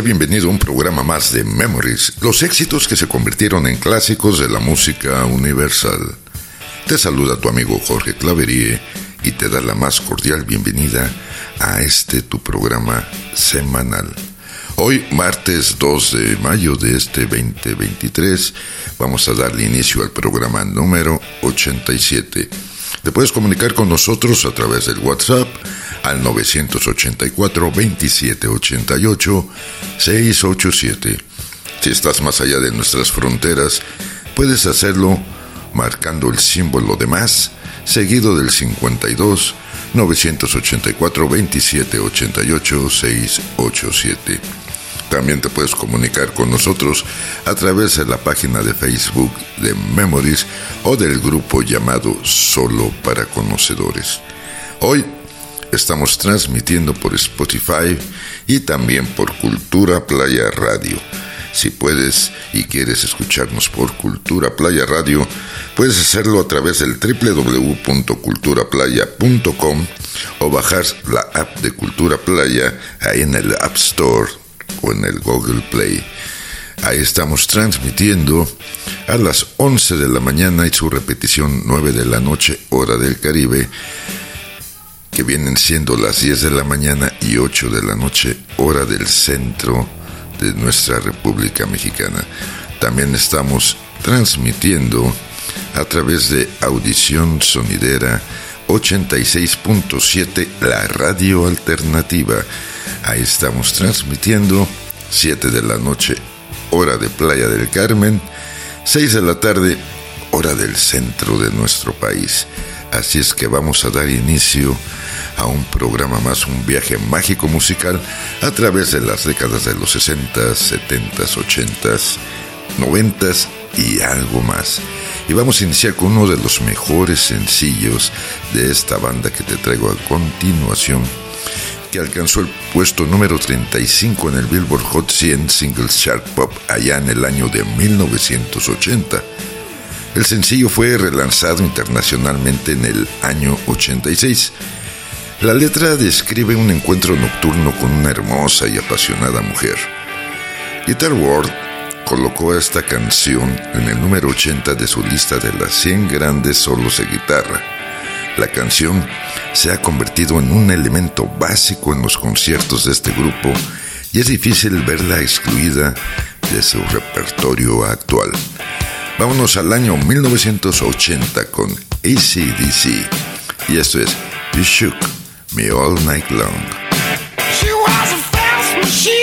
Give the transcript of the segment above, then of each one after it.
Bienvenido a un programa más de Memories, los éxitos que se convirtieron en clásicos de la música universal. Te saluda tu amigo Jorge Claverie y te da la más cordial bienvenida a este tu programa semanal. Hoy, martes 2 de mayo de este 2023, vamos a darle inicio al programa número 87. Te puedes comunicar con nosotros a través del WhatsApp al 984 2788 687. Si estás más allá de nuestras fronteras, puedes hacerlo marcando el símbolo de más, seguido del 52 984 2788 687. También te puedes comunicar con nosotros a través de la página de Facebook de Memories o del grupo llamado Solo para Conocedores. Hoy Estamos transmitiendo por Spotify y también por Cultura Playa Radio. Si puedes y quieres escucharnos por Cultura Playa Radio, puedes hacerlo a través del www.culturaplaya.com o bajar la app de Cultura Playa ahí en el App Store o en el Google Play. Ahí estamos transmitiendo a las 11 de la mañana y su repetición 9 de la noche, hora del Caribe que vienen siendo las 10 de la mañana y 8 de la noche, hora del centro de nuestra República Mexicana. También estamos transmitiendo a través de Audición Sonidera 86.7, la radio alternativa. Ahí estamos transmitiendo 7 de la noche, hora de Playa del Carmen, 6 de la tarde, hora del centro de nuestro país. Así es que vamos a dar inicio a un programa más, un viaje mágico musical a través de las décadas de los 60, 70, 80, 90 y algo más. Y vamos a iniciar con uno de los mejores sencillos de esta banda que te traigo a continuación, que alcanzó el puesto número 35 en el Billboard Hot 100 Singles Chart Pop allá en el año de 1980. El sencillo fue relanzado internacionalmente en el año 86 la letra describe un encuentro nocturno con una hermosa y apasionada mujer. Guitar World colocó esta canción en el número 80 de su lista de las 100 grandes solos de guitarra. La canción se ha convertido en un elemento básico en los conciertos de este grupo y es difícil verla excluida de su repertorio actual. Vámonos al año 1980 con ACDC y esto es You Shook me all night long. She was a fast machine,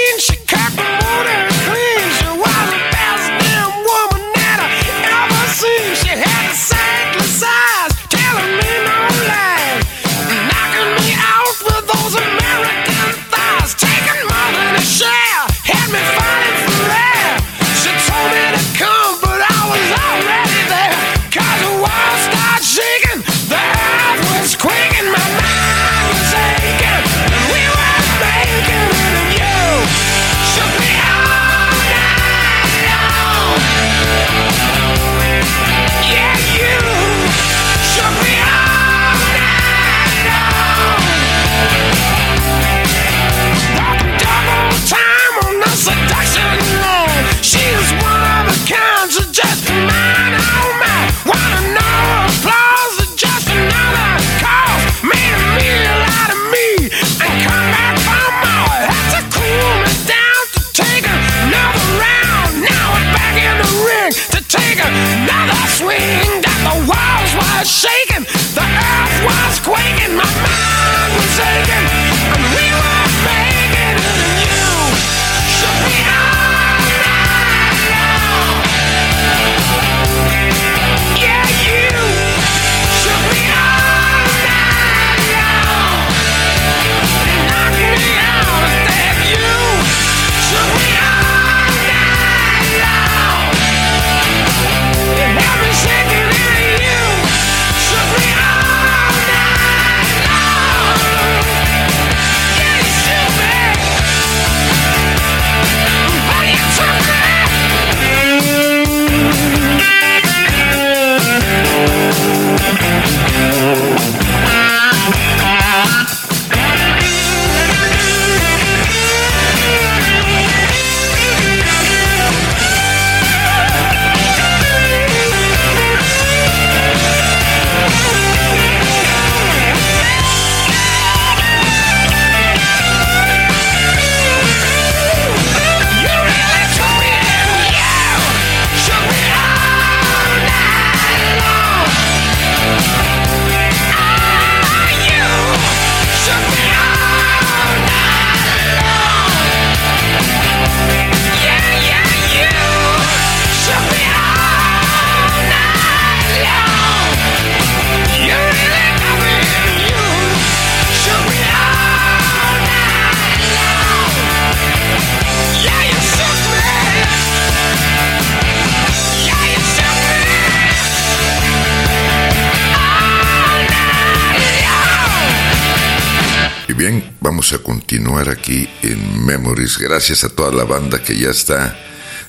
continuar aquí en Memories. Gracias a toda la banda que ya está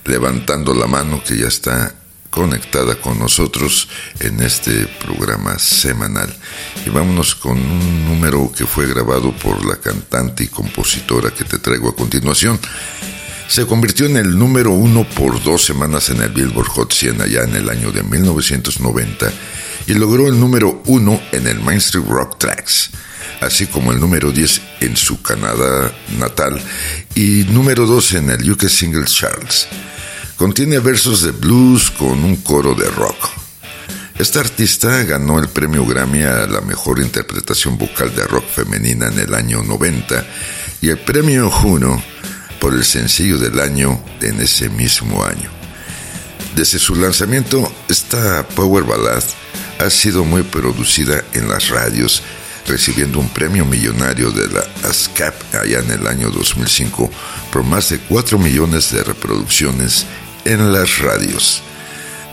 levantando la mano, que ya está conectada con nosotros en este programa semanal. Y vámonos con un número que fue grabado por la cantante y compositora que te traigo a continuación. Se convirtió en el número uno por dos semanas en el Billboard Hot 100 allá en el año de 1990 y logró el número uno en el Mainstream Rock Tracks, así como el número 10 en su Canadá natal y número 2 en el UK Singles Charts. Contiene versos de blues con un coro de rock. Esta artista ganó el premio Grammy a la mejor interpretación vocal de rock femenina en el año 90 y el premio Juno por el sencillo del año en ese mismo año. Desde su lanzamiento, esta Power Ballad ha sido muy producida en las radios, recibiendo un premio millonario de la ASCAP allá en el año 2005 por más de 4 millones de reproducciones en las radios.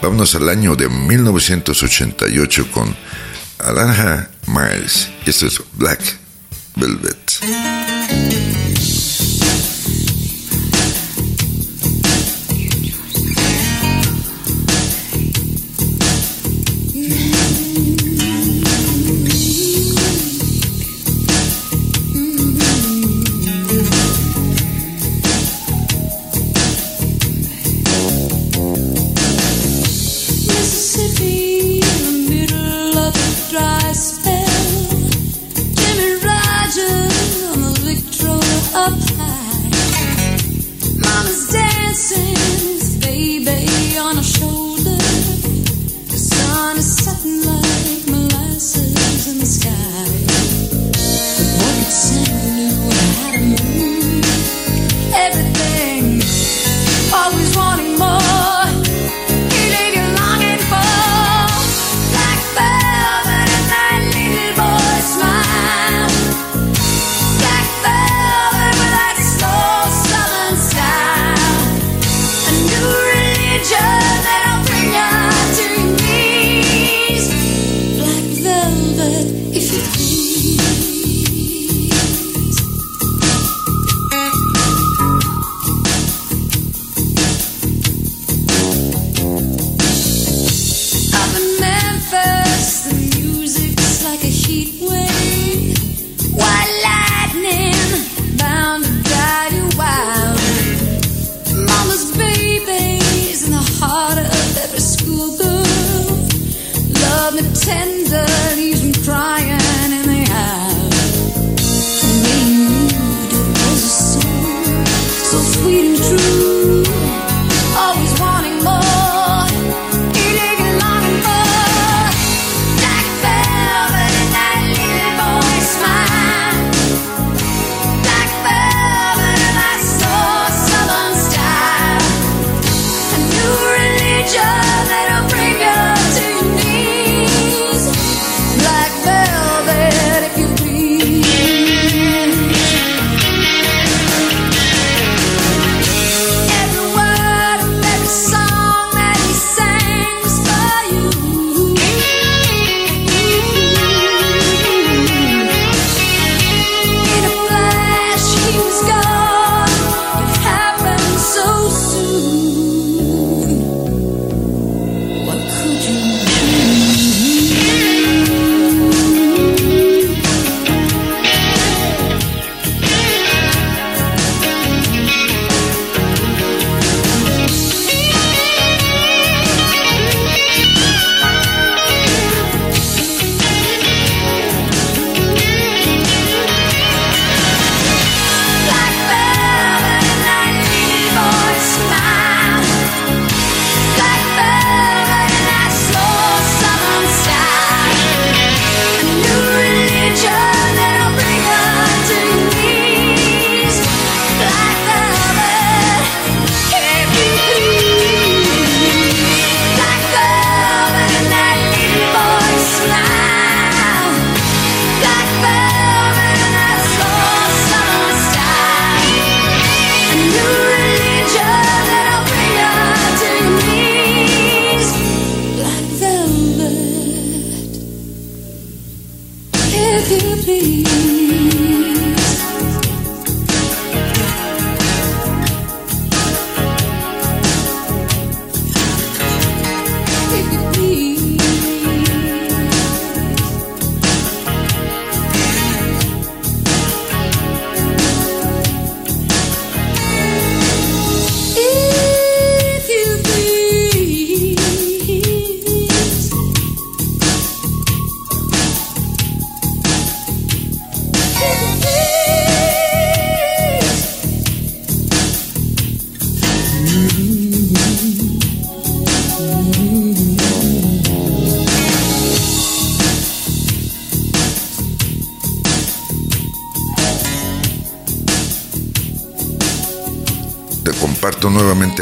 Vámonos al año de 1988 con Alanja Miles. Esto es Black Velvet.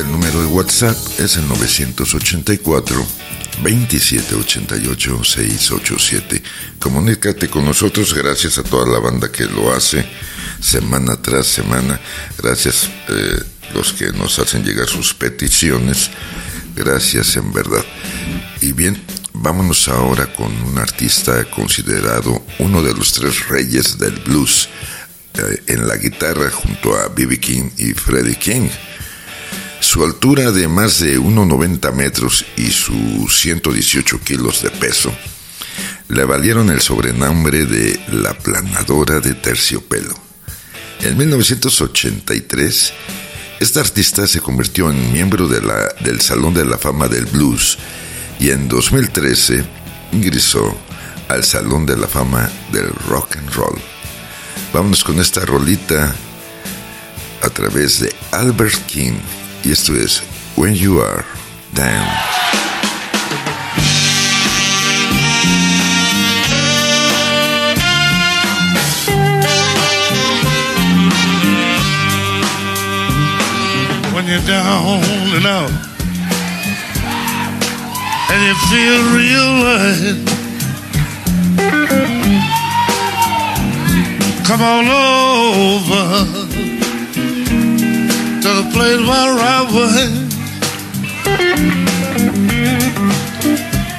El número de WhatsApp, es el 984 2788 687. Comunícate con nosotros, gracias a toda la banda que lo hace semana tras semana. Gracias eh, los que nos hacen llegar sus peticiones. Gracias en verdad. Y bien, vámonos ahora con un artista considerado uno de los tres reyes del blues eh, en la guitarra junto a B.B. King y Freddie King. Su altura de más de 1,90 metros y sus 118 kilos de peso le valieron el sobrenombre de la planadora de terciopelo. En 1983, esta artista se convirtió en miembro del Salón de la Fama del Blues y en 2013 ingresó al Salón de la Fama del Rock and Roll. Vámonos con esta rolita a través de Albert King y esto es When You Are Down. When you're down and out and you feel real right Come on over to the place where I was.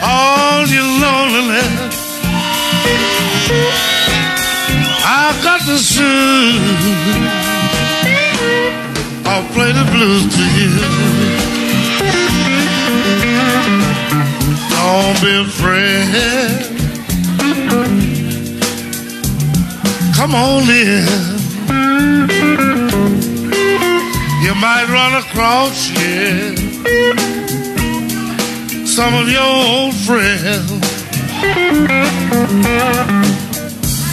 All your loneliness, I got the soothe. I'll play the blues to you. Don't be afraid. Come on in. Might run across, yeah, some of your old friends.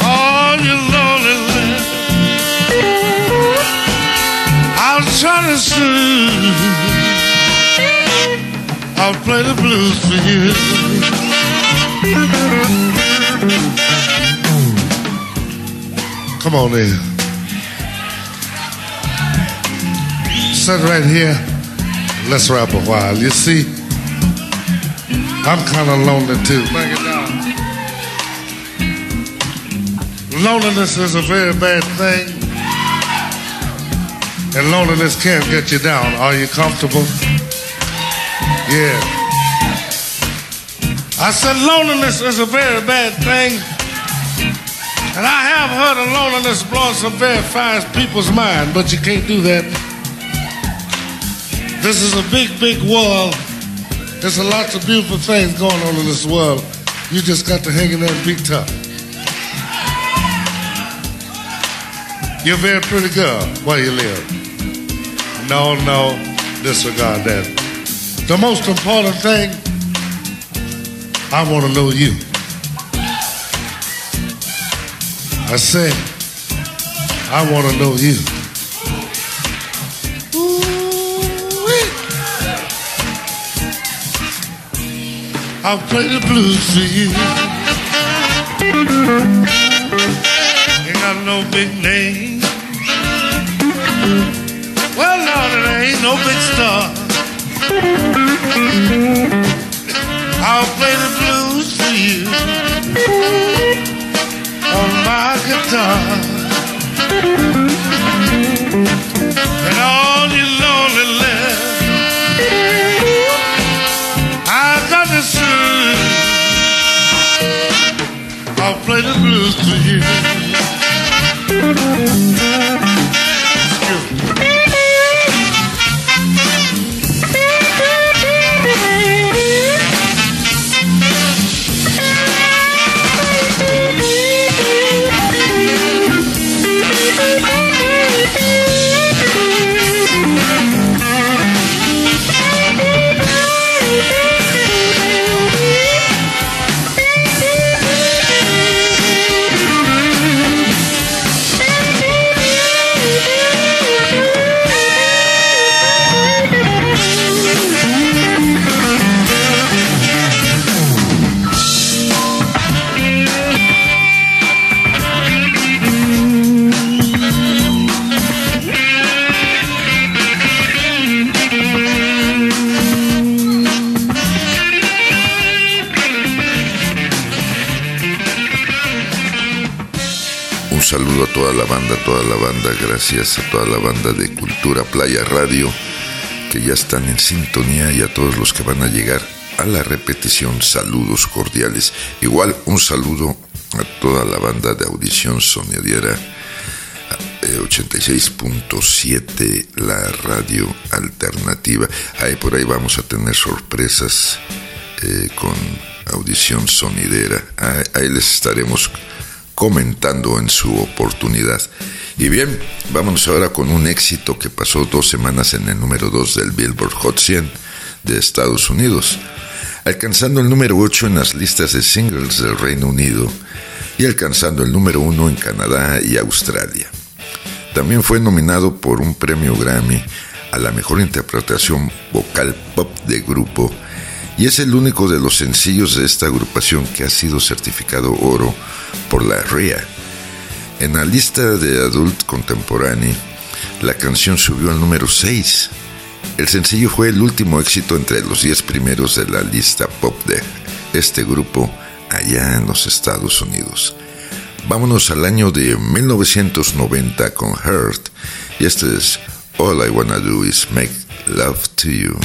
All your loneliness, I'll try to soothe. I'll play the blues for you. Come on in. Sit right here. Let's rap a while. You see, I'm kind of lonely too. Loneliness is a very bad thing. And loneliness can get you down. Are you comfortable? Yeah. I said loneliness is a very bad thing. And I have heard of loneliness blowing some very fine people's mind, but you can't do that. This is a big, big world. There's a lots of beautiful things going on in this world. You just got to hang in there and be tough. You're a very pretty girl. Where you live? No, no, disregard that. The most important thing, I want to know you. I say, I want to know you. I'll play the blues for you. Ain't got no big name. Well, Lord, it ain't no big star. I'll play the blues for you on my guitar. And all you lonely play the blues for you. Saludo a toda la banda, toda la banda, gracias a toda la banda de Cultura Playa Radio que ya están en sintonía y a todos los que van a llegar a la repetición, saludos cordiales. Igual un saludo a toda la banda de audición sonidera 86.7, eh, la radio alternativa. Ahí por ahí vamos a tener sorpresas eh, con audición sonidera. Ahí, les estaremos comentando en su oportunidad. Y bien, vámonos ahora con un éxito que pasó dos semanas en el número 2 del Billboard Hot 100 de Estados Unidos, alcanzando el número 8 en las listas de singles del Reino Unido y alcanzando el número 1 en Canadá y Australia. También fue nominado por un premio Grammy a la mejor interpretación vocal pop de grupo y es el único de los sencillos de esta agrupación que ha sido certificado oro por la RIA. En la lista de Adult Contemporáneo, la canción subió al número 6. El sencillo fue el último éxito entre los 10 primeros de la lista pop de este grupo allá en los Estados Unidos. Vámonos al año de 1990 con Hurt y este es All I Wanna Do Is Make Love to You.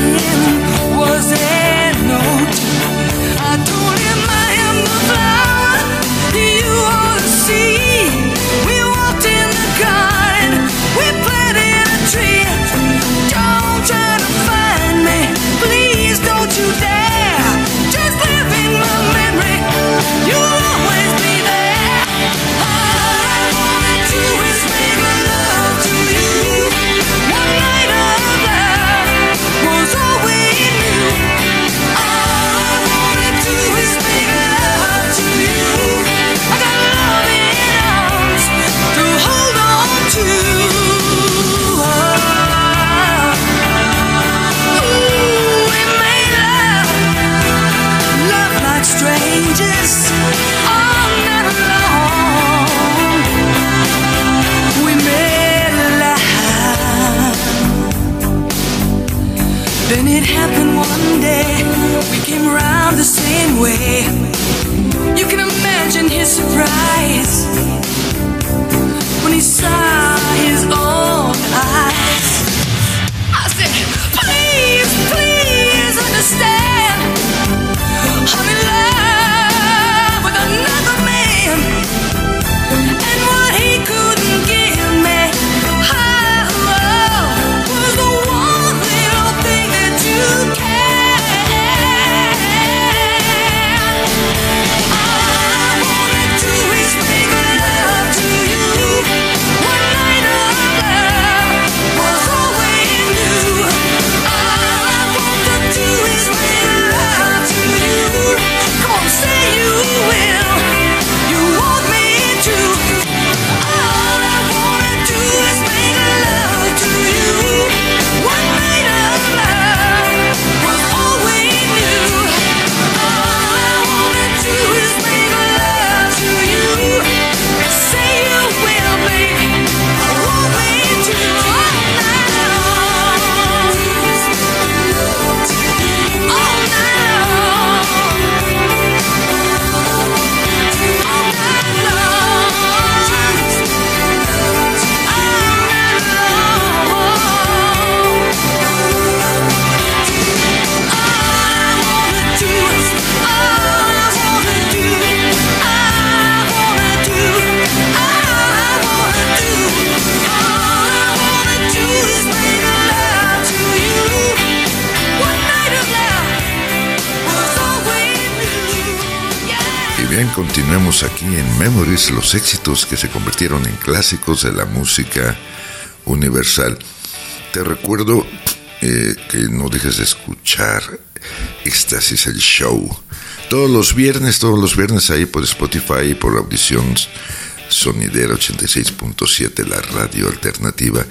in. Los éxitos que se convirtieron en clásicos de la música universal. Te recuerdo eh, que no dejes de escuchar Éxtasis el Show. Todos los viernes, todos los viernes ahí por Spotify por audiciones Sonidera 86.7, la radio alternativa.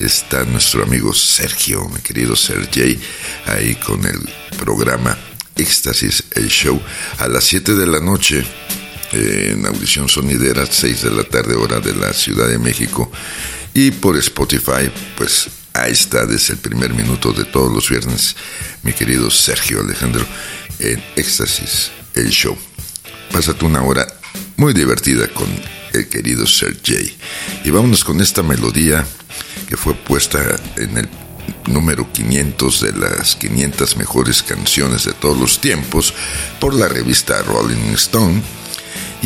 Está nuestro amigo Sergio, mi querido Sergey, ahí con el programa Éxtasis, el show, a las 7 de la noche en audición sonidera, 6 de la tarde hora de la Ciudad de México. Y por Spotify, pues ahí está desde el primer minuto de todos los viernes, mi querido Sergio Alejandro, en Éxtasis, el show. Pásate una hora muy divertida con el querido Sergey. Y vámonos con esta melodía que fue puesta en el número 500 de las 500 mejores canciones de todos los tiempos por la revista Rolling Stone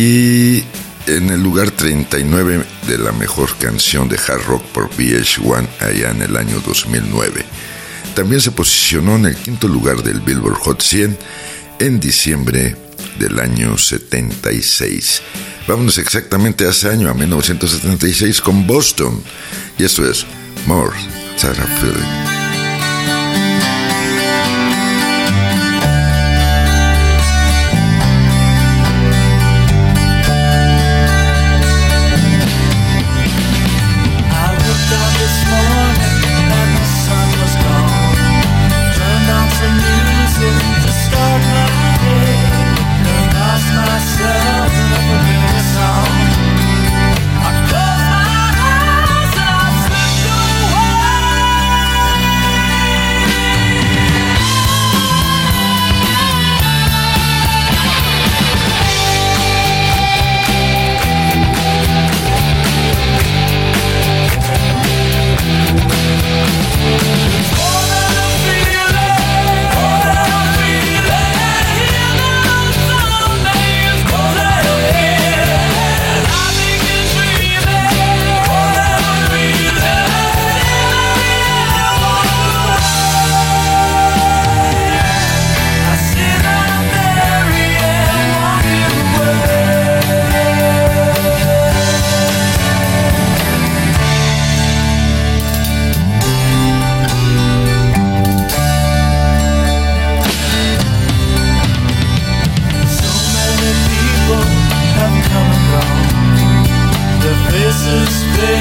y en el lugar 39 de la mejor canción de hard rock por VH1 allá en el año 2009. También se posicionó en el quinto lugar del Billboard Hot 100 en diciembre del año 76. Vámonos exactamente a ese año, a 1976, con Boston. Y esto es More Sarah Feeling. despair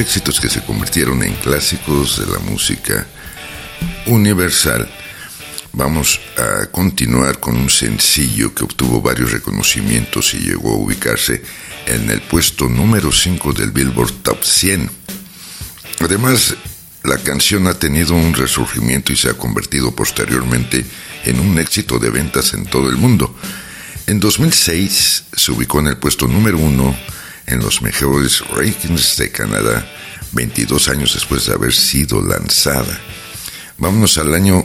éxitos que se convirtieron en clásicos de la música universal. Vamos a continuar con un sencillo que obtuvo varios reconocimientos y llegó a ubicarse en el puesto número 5 del Billboard Top 100. Además, la canción ha tenido un resurgimiento y se ha convertido posteriormente en un éxito de ventas en todo el mundo. En 2006 se ubicó en el puesto número 1 en los mejores ratings de Canadá 22 años después de haber sido lanzada. Vámonos al año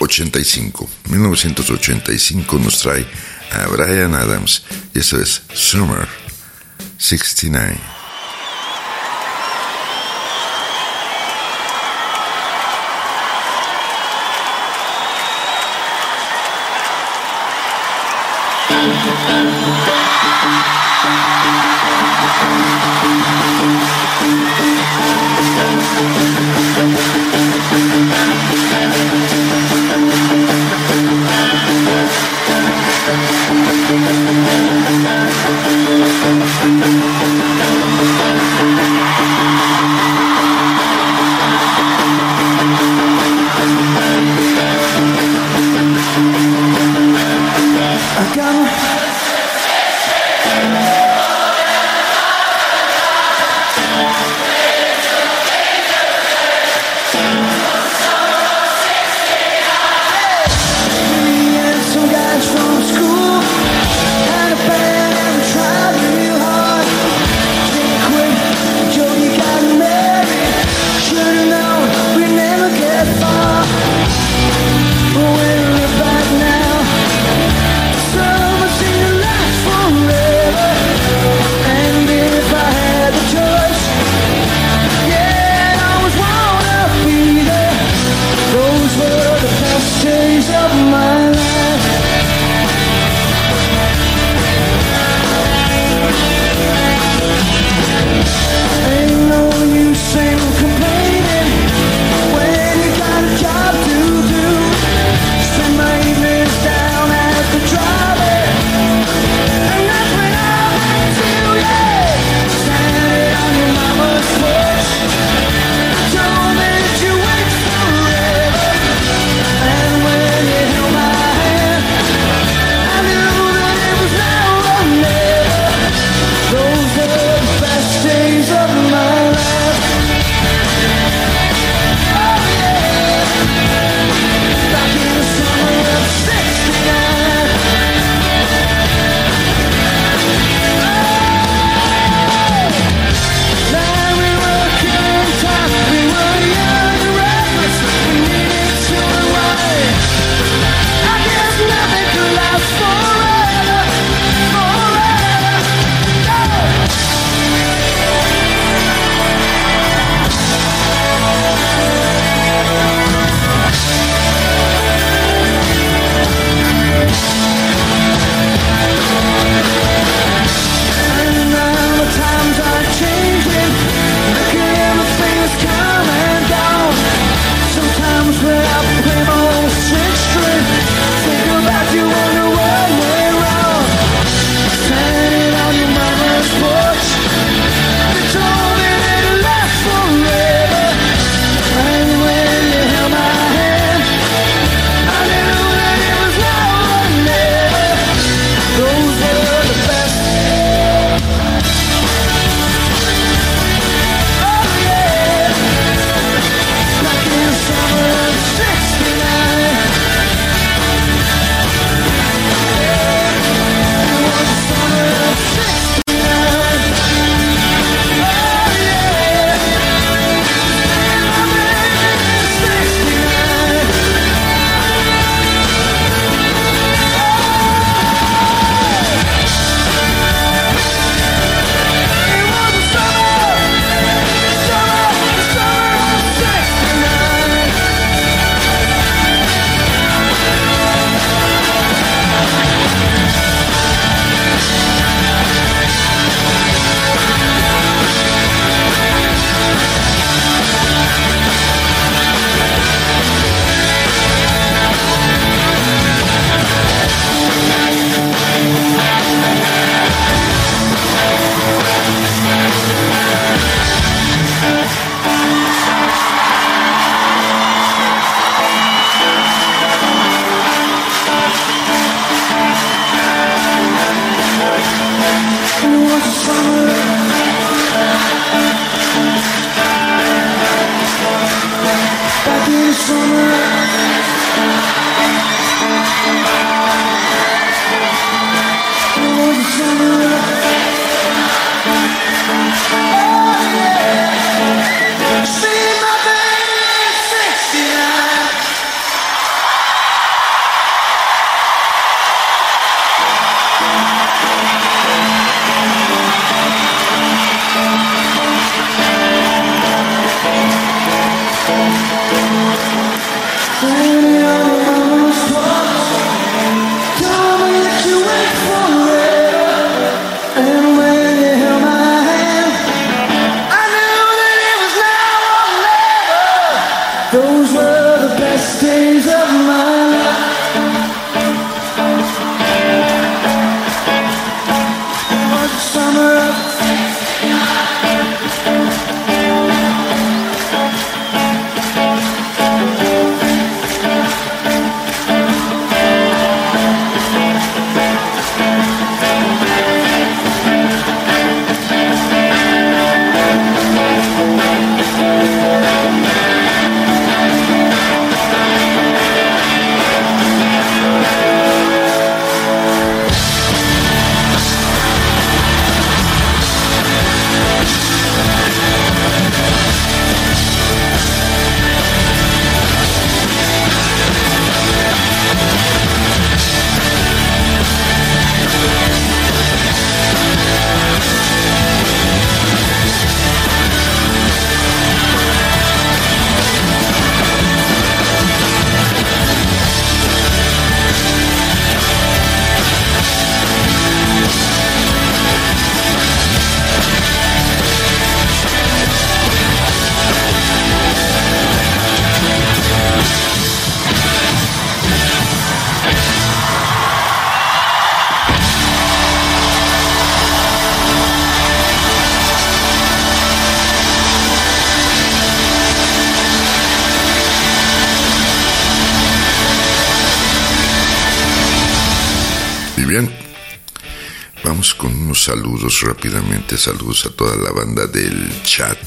85. 1985 nos trae a Brian Adams y eso es Summer 69. Saludos rápidamente. Saludos a toda la banda del chat.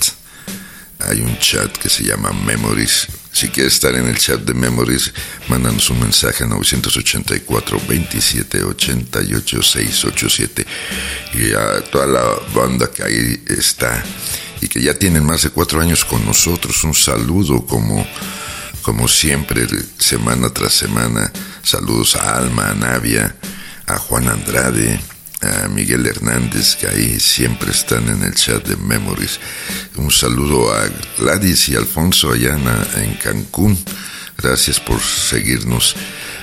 Hay un chat que se llama Memories. Si quieres estar en el chat de Memories, mándanos un mensaje a 984 27 88 687 y a toda la banda que ahí está y que ya tienen más de cuatro años con nosotros. Un saludo como, como siempre, semana tras semana. Saludos a Alma, a Navia, a Juan Andrade, a Miguel Hernández, que ahí siempre están en el chat de Memories. Un saludo a Gladys y Alfonso allá en Cancún. Gracias por seguirnos.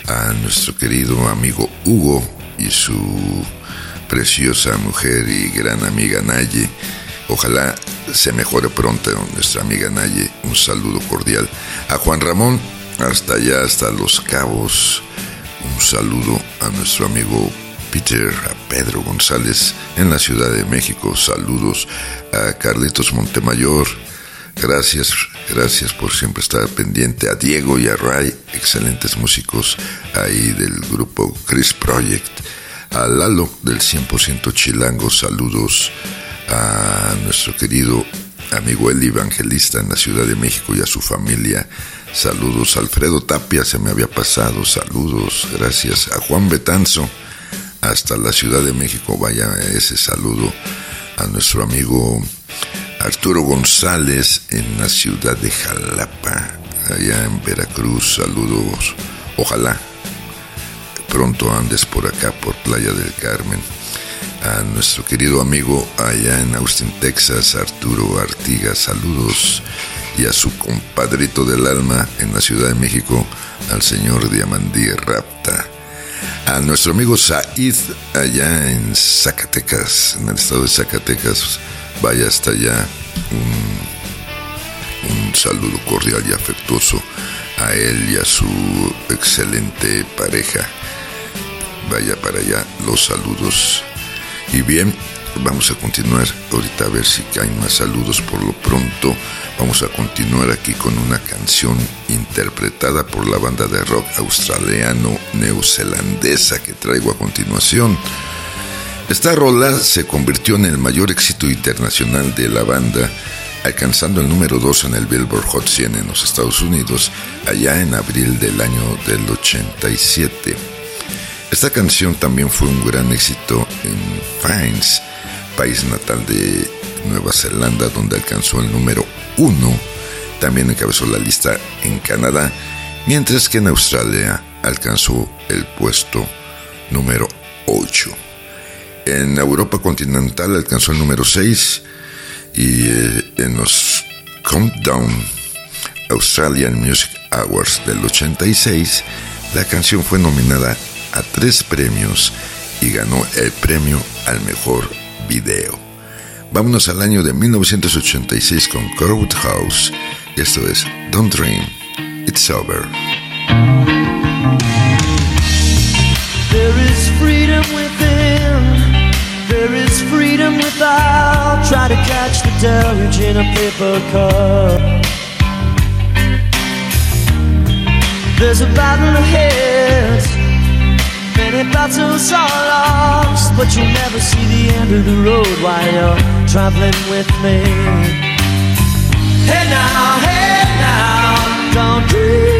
A nuestro querido amigo Hugo y su preciosa mujer y gran amiga Naye. Ojalá se mejore pronto nuestra amiga Naye. Un saludo cordial. A Juan Ramón, hasta allá, hasta Los Cabos. Un saludo a nuestro amigo Peter, a Pedro González en la Ciudad de México. Saludos a Carlitos Montemayor. Gracias, gracias por siempre estar pendiente. A Diego y a Ray, excelentes músicos ahí del grupo Chris Project. A Lalo del 100% Chilango, saludos a nuestro querido amigo el evangelista en la Ciudad de México y a su familia. Saludos Alfredo Tapia, se me había pasado. Saludos, gracias a Juan Betanzo hasta la Ciudad de México. Vaya ese saludo a nuestro amigo Arturo González en la ciudad de Jalapa, allá en Veracruz. Saludos. Ojalá pronto andes por acá, por Playa del Carmen. A nuestro querido amigo allá en Austin, Texas, Arturo Artigas, saludos. Y a su compadrito del alma en la Ciudad de México, al señor Diamandí Rapta a nuestro amigo Said allá en Zacatecas, en el estado de Zacatecas. Vaya hasta allá. Un, un saludo cordial y afectuoso a él y a su excelente pareja. Vaya para allá los saludos. Y bien, vamos a continuar ahorita a ver si caen más saludos por lo pronto. Vamos a continuar aquí con una canción interpretada por la banda de rock australiano neozelandesa que traigo a continuación. Esta rola se convirtió en el mayor éxito internacional de la banda, alcanzando el número 2 en el Billboard Hot 100 en los Estados Unidos, allá en abril del año del 87. Esta canción también fue un gran éxito en Fines, país natal de Nueva Zelanda, donde alcanzó el número 1. También encabezó la lista en Canadá, mientras que en Australia alcanzó el puesto número 8. En Europa continental alcanzó el número 6 y eh, en los Countdown Australian Music Awards del 86, la canción fue nominada a tres premios y ganó el premio al mejor video. Vámonos al año de 1986 con Corwood House. Esto es Don't Dream, It's Over. There is freedom within, there is freedom without. Try to catch the deluge in a paper cup. There's a battle ahead. Many battles are lost, but you'll never see the end of the road while you're traveling with me. Hey now, hey now, don't dream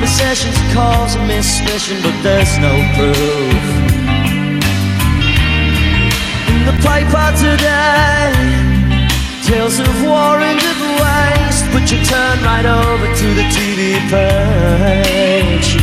possessions cause a mismission, but there's no proof. In the paper today, tales of war and of waste. But you turn right over to the TV page.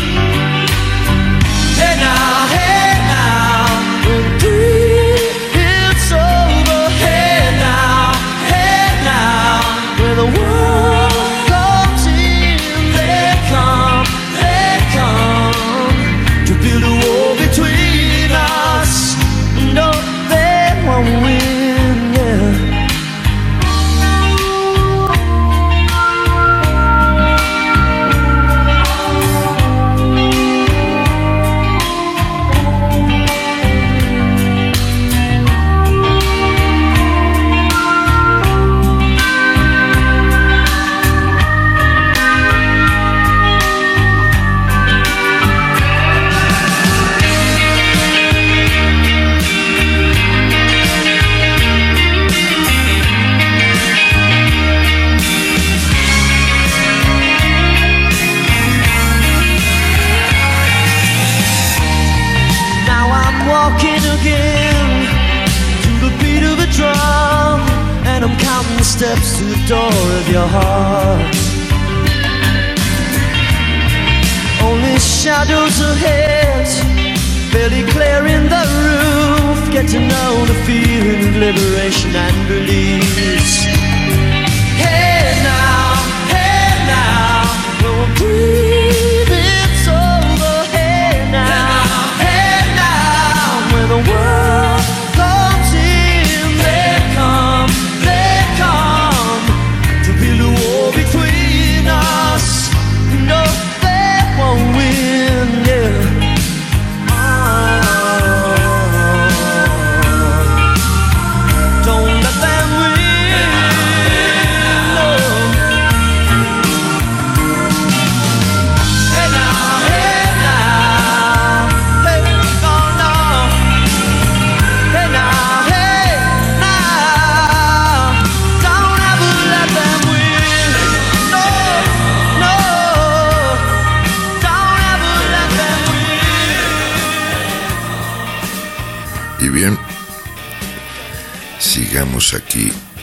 Of your heart. Only shadows ahead, barely clearing the roof. Get to know the feeling of liberation and release.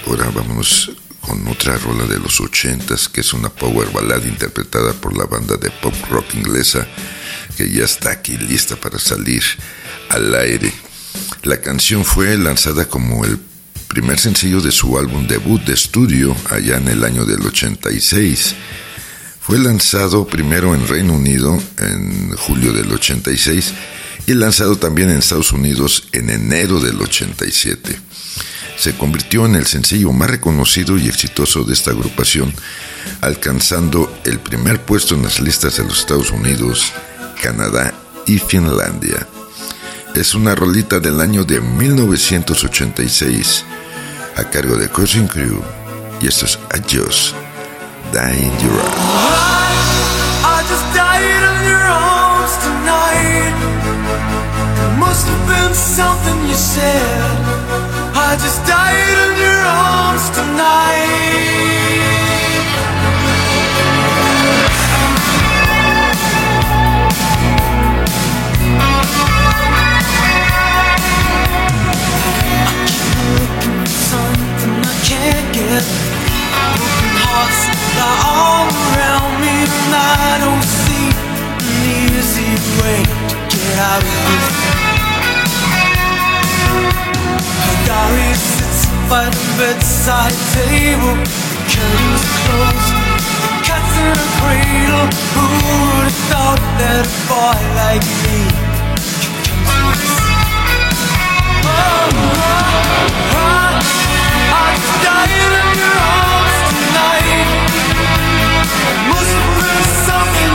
Ahora vámonos con otra rola de los ochentas, que es una power ballad interpretada por la banda de pop rock inglesa, que ya está aquí lista para salir al aire. La canción fue lanzada como el primer sencillo de su álbum debut de estudio allá en el año del 86. Fue lanzado primero en Reino Unido en julio del 86 y lanzado también en Estados Unidos en enero del 87. Se convirtió en el sencillo más reconocido y exitoso de esta agrupación, alcanzando el primer puesto en las listas de los Estados Unidos, Canadá y Finlandia. Es una rolita del año de 1986 a cargo de Cousin Crew y esto es Adios, Die in Your Arms. Must have been something you said. I just died in your arms tonight. Broken hearts lie all around me, and I don't see an easy way to get out of this. Her sits by the bedside table, the curtains closed, the cat's in a cradle. Who would have thought that a boy like me could come to this? Oh, oh, I'm dying in your arms tonight. Must have something.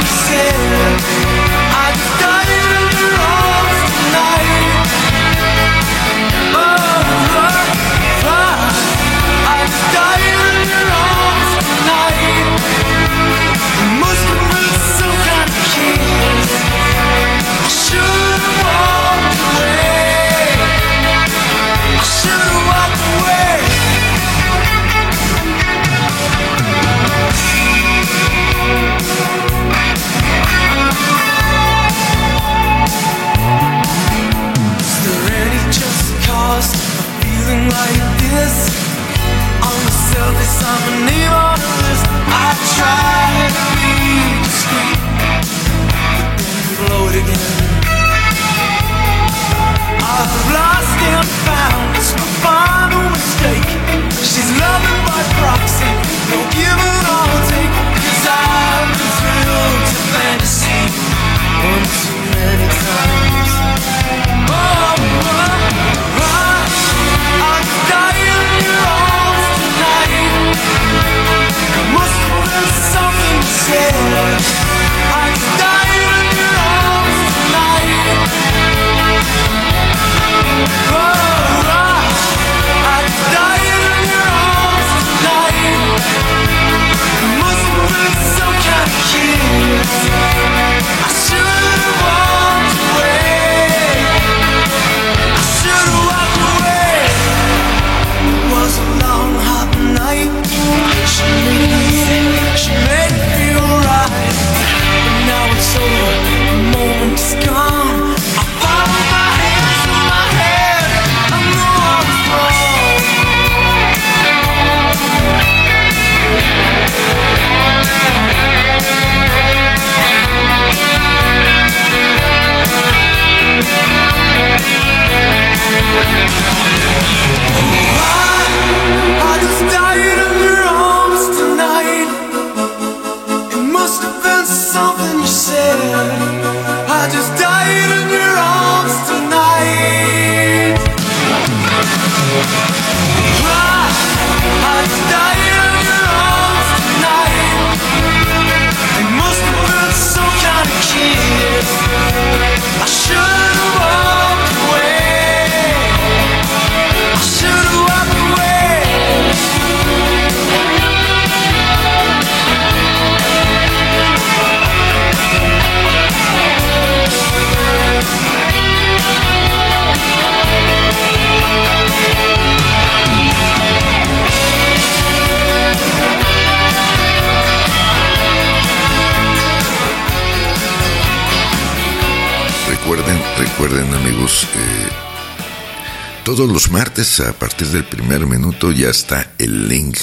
Try to but then blow it again. I've lost and found, mistake. She's loving by proxy, no give and all eh, todos los martes a partir del primer minuto ya está el link,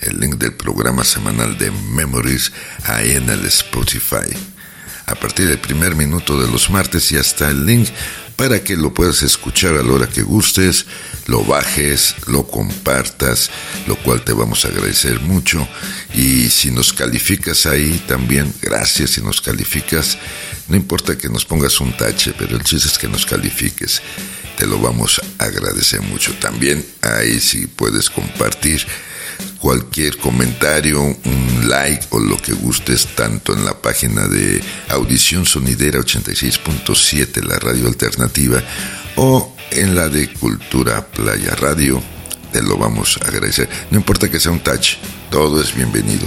el link del programa semanal de Memories ahí en el Spotify. A partir del primer minuto de los martes ya está el link para que lo puedas escuchar a la hora que gustes, lo bajes, lo compartas, lo cual te vamos a agradecer mucho. Y si nos calificas ahí también, gracias si nos calificas. No importa que nos pongas un tache, pero el chiste es que nos califiques. Te lo vamos a agradecer mucho. También ahí si puedes compartir cualquier comentario, un like o lo que gustes, tanto en la página de Audición Sonidera 86.7, la radio alternativa, o en la de Cultura Playa Radio, te lo vamos a agradecer. No importa que sea un touch, todo es bienvenido.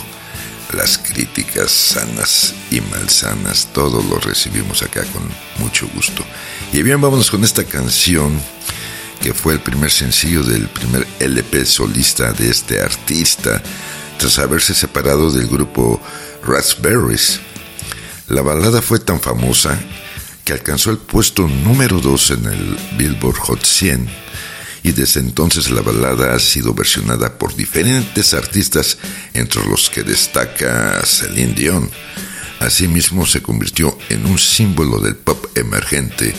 Las críticas sanas y malsanas, todo lo recibimos acá con mucho gusto. Y bien, vámonos con esta canción que fue el primer sencillo del primer LP solista de este artista, tras haberse separado del grupo Raspberries. La balada fue tan famosa que alcanzó el puesto número 2 en el Billboard Hot 100 y desde entonces la balada ha sido versionada por diferentes artistas, entre los que destaca Celine Dion. Asimismo se convirtió en un símbolo del pop emergente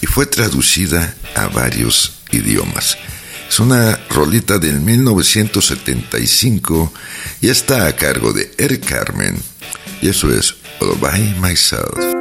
y fue traducida a varios idiomas. Es una rolita del 1975 y está a cargo de Eric Carmen. Y eso es All By Myself.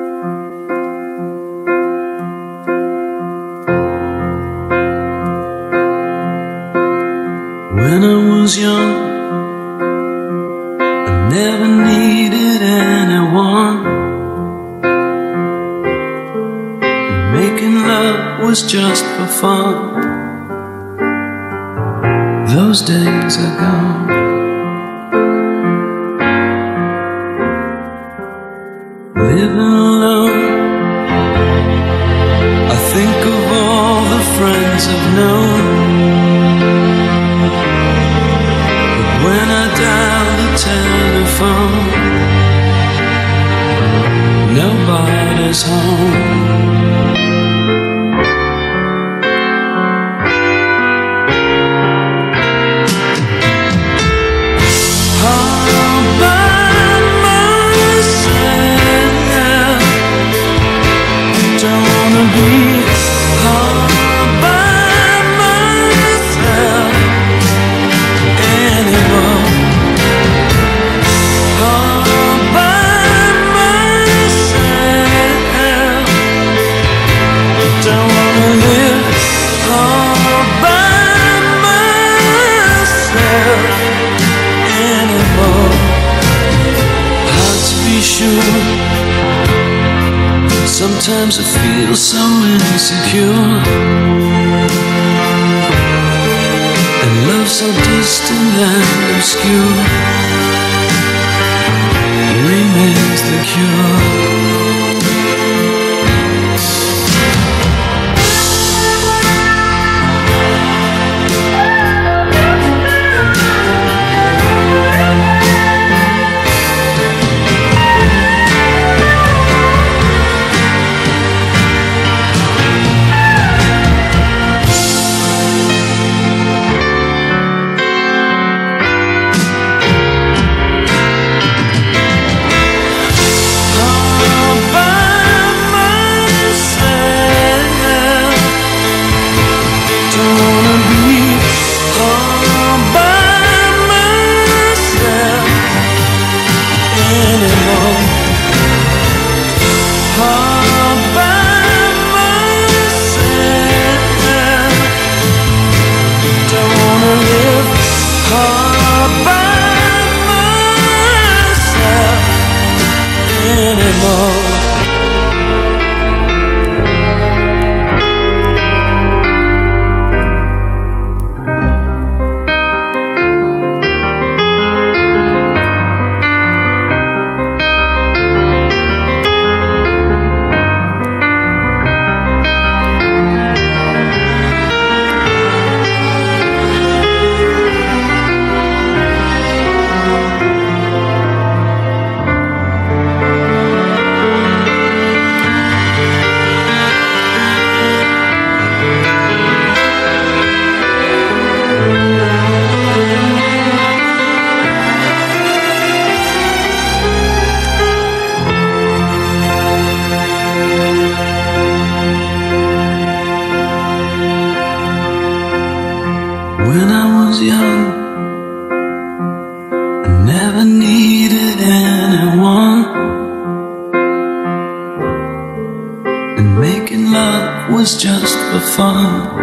was just for fun.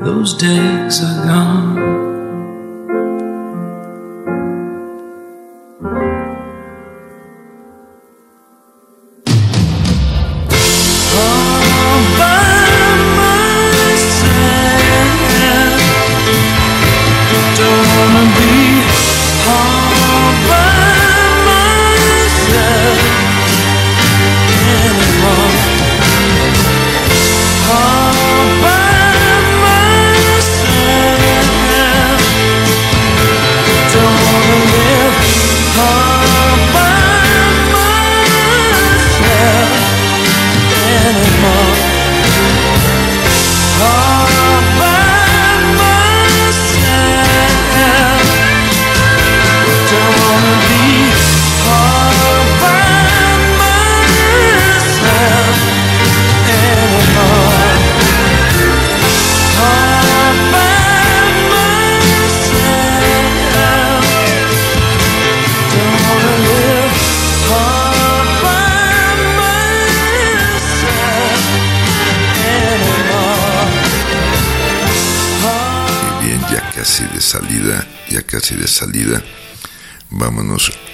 Those days are gone.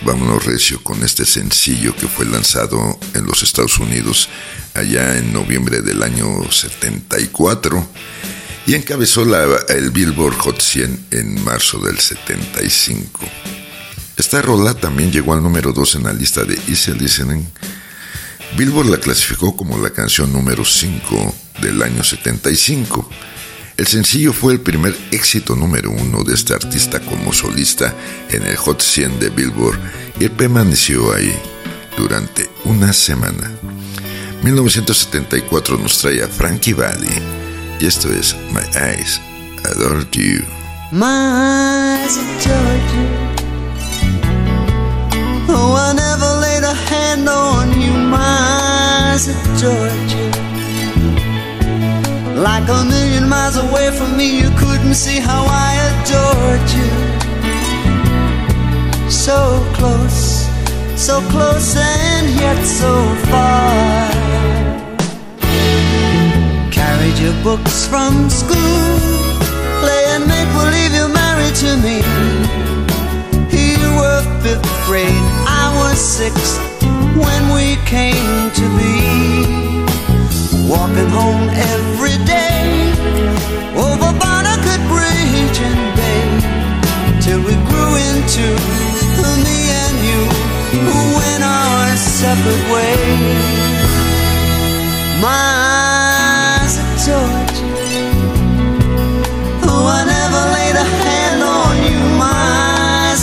Vámonos, recio con este sencillo que fue lanzado en los Estados Unidos allá en noviembre del año 74 y encabezó la, el Billboard Hot 100 en marzo del 75. Esta rola también llegó al número 2 en la lista de Easy Listening. Billboard la clasificó como la canción número 5 del año 75 el sencillo fue el primer éxito número uno de este artista como solista en el Hot 100 de Billboard y permaneció ahí durante una semana. 1974 nos trae a Frankie Valli y esto es My Eyes Adored You. My eyes you. Oh, I never laid a hand on you. My eyes you. Like a million miles away from me, you couldn't see how I adored you. So close, so close, and yet so far. Carried your books from school, play and make believe you're married to me. You were fifth grade, I was six when we came to be. Walking home every day over Barnacle Bridge and Bay till we grew into me and you who went our separate ways. My eyes are told oh, I never laid a hand on you. My eyes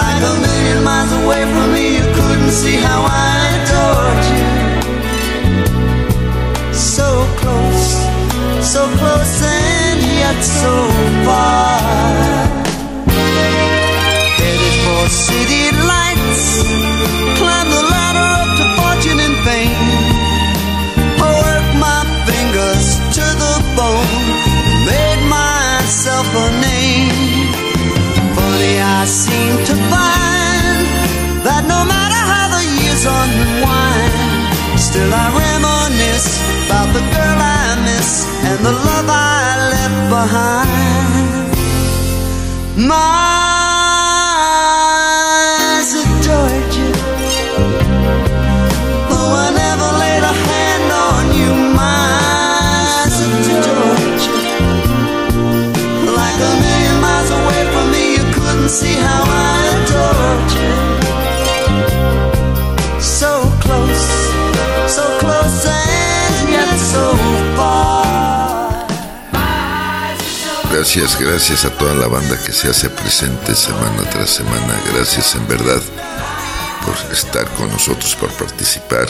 like a miles away from me. You couldn't see how I adored you. So close, so close, and yet so far. Headed for city lights, My Gracias, gracias a toda la banda que se hace presente semana tras semana. Gracias en verdad por estar con nosotros, por participar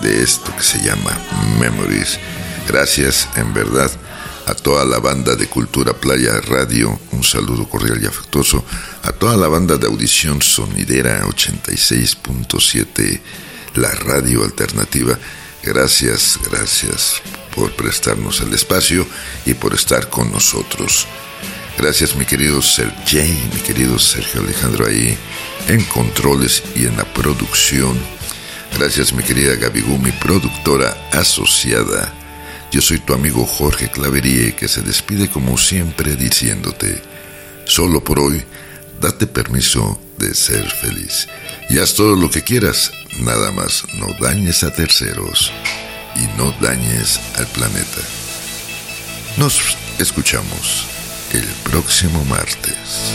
de esto que se llama Memories. Gracias en verdad a toda la banda de Cultura Playa Radio, un saludo cordial y afectuoso, a toda la banda de audición sonidera 86.7, la radio alternativa. Gracias, gracias por prestarnos el espacio y por estar con nosotros. Gracias mi querido Sergey, mi querido Sergio Alejandro ahí en controles y en la producción. Gracias mi querida Gabigú, mi productora asociada. Yo soy tu amigo Jorge Claverie que se despide como siempre diciéndote, solo por hoy, date permiso de ser feliz. Y haz todo lo que quieras, nada más no dañes a terceros y no dañes al planeta. Nos escuchamos el próximo martes.